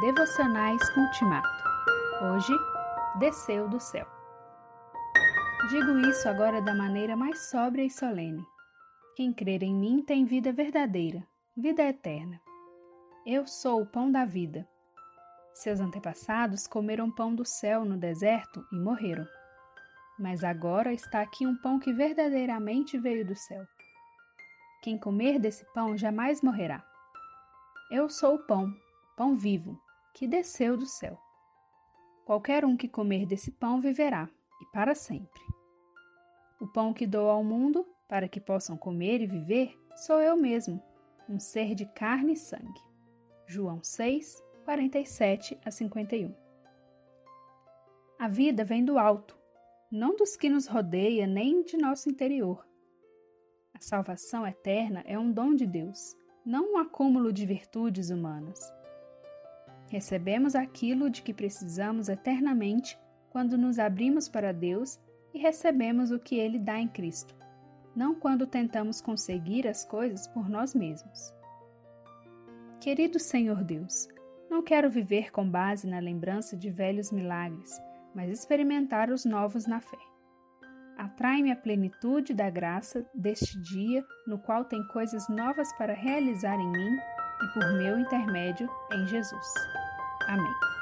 Devocionais Ultimato. Hoje, desceu do céu. Digo isso agora da maneira mais sóbria e solene. Quem crer em mim tem vida verdadeira, vida eterna. Eu sou o pão da vida. Seus antepassados comeram pão do céu no deserto e morreram. Mas agora está aqui um pão que verdadeiramente veio do céu. Quem comer desse pão jamais morrerá. Eu sou o pão, pão vivo, que desceu do céu. Qualquer um que comer desse pão viverá, e para sempre. O pão que dou ao mundo, para que possam comer e viver, sou eu mesmo, um ser de carne e sangue. João 6, 47 a 51. A vida vem do alto, não dos que nos rodeia nem de nosso interior. A salvação eterna é um dom de Deus, não um acúmulo de virtudes humanas. Recebemos aquilo de que precisamos eternamente quando nos abrimos para Deus e recebemos o que Ele dá em Cristo, não quando tentamos conseguir as coisas por nós mesmos. Querido Senhor Deus, não quero viver com base na lembrança de velhos milagres, mas experimentar os novos na fé. Atrai-me a plenitude da graça deste dia, no qual tem coisas novas para realizar em mim e por meu intermédio em Jesus. Amén.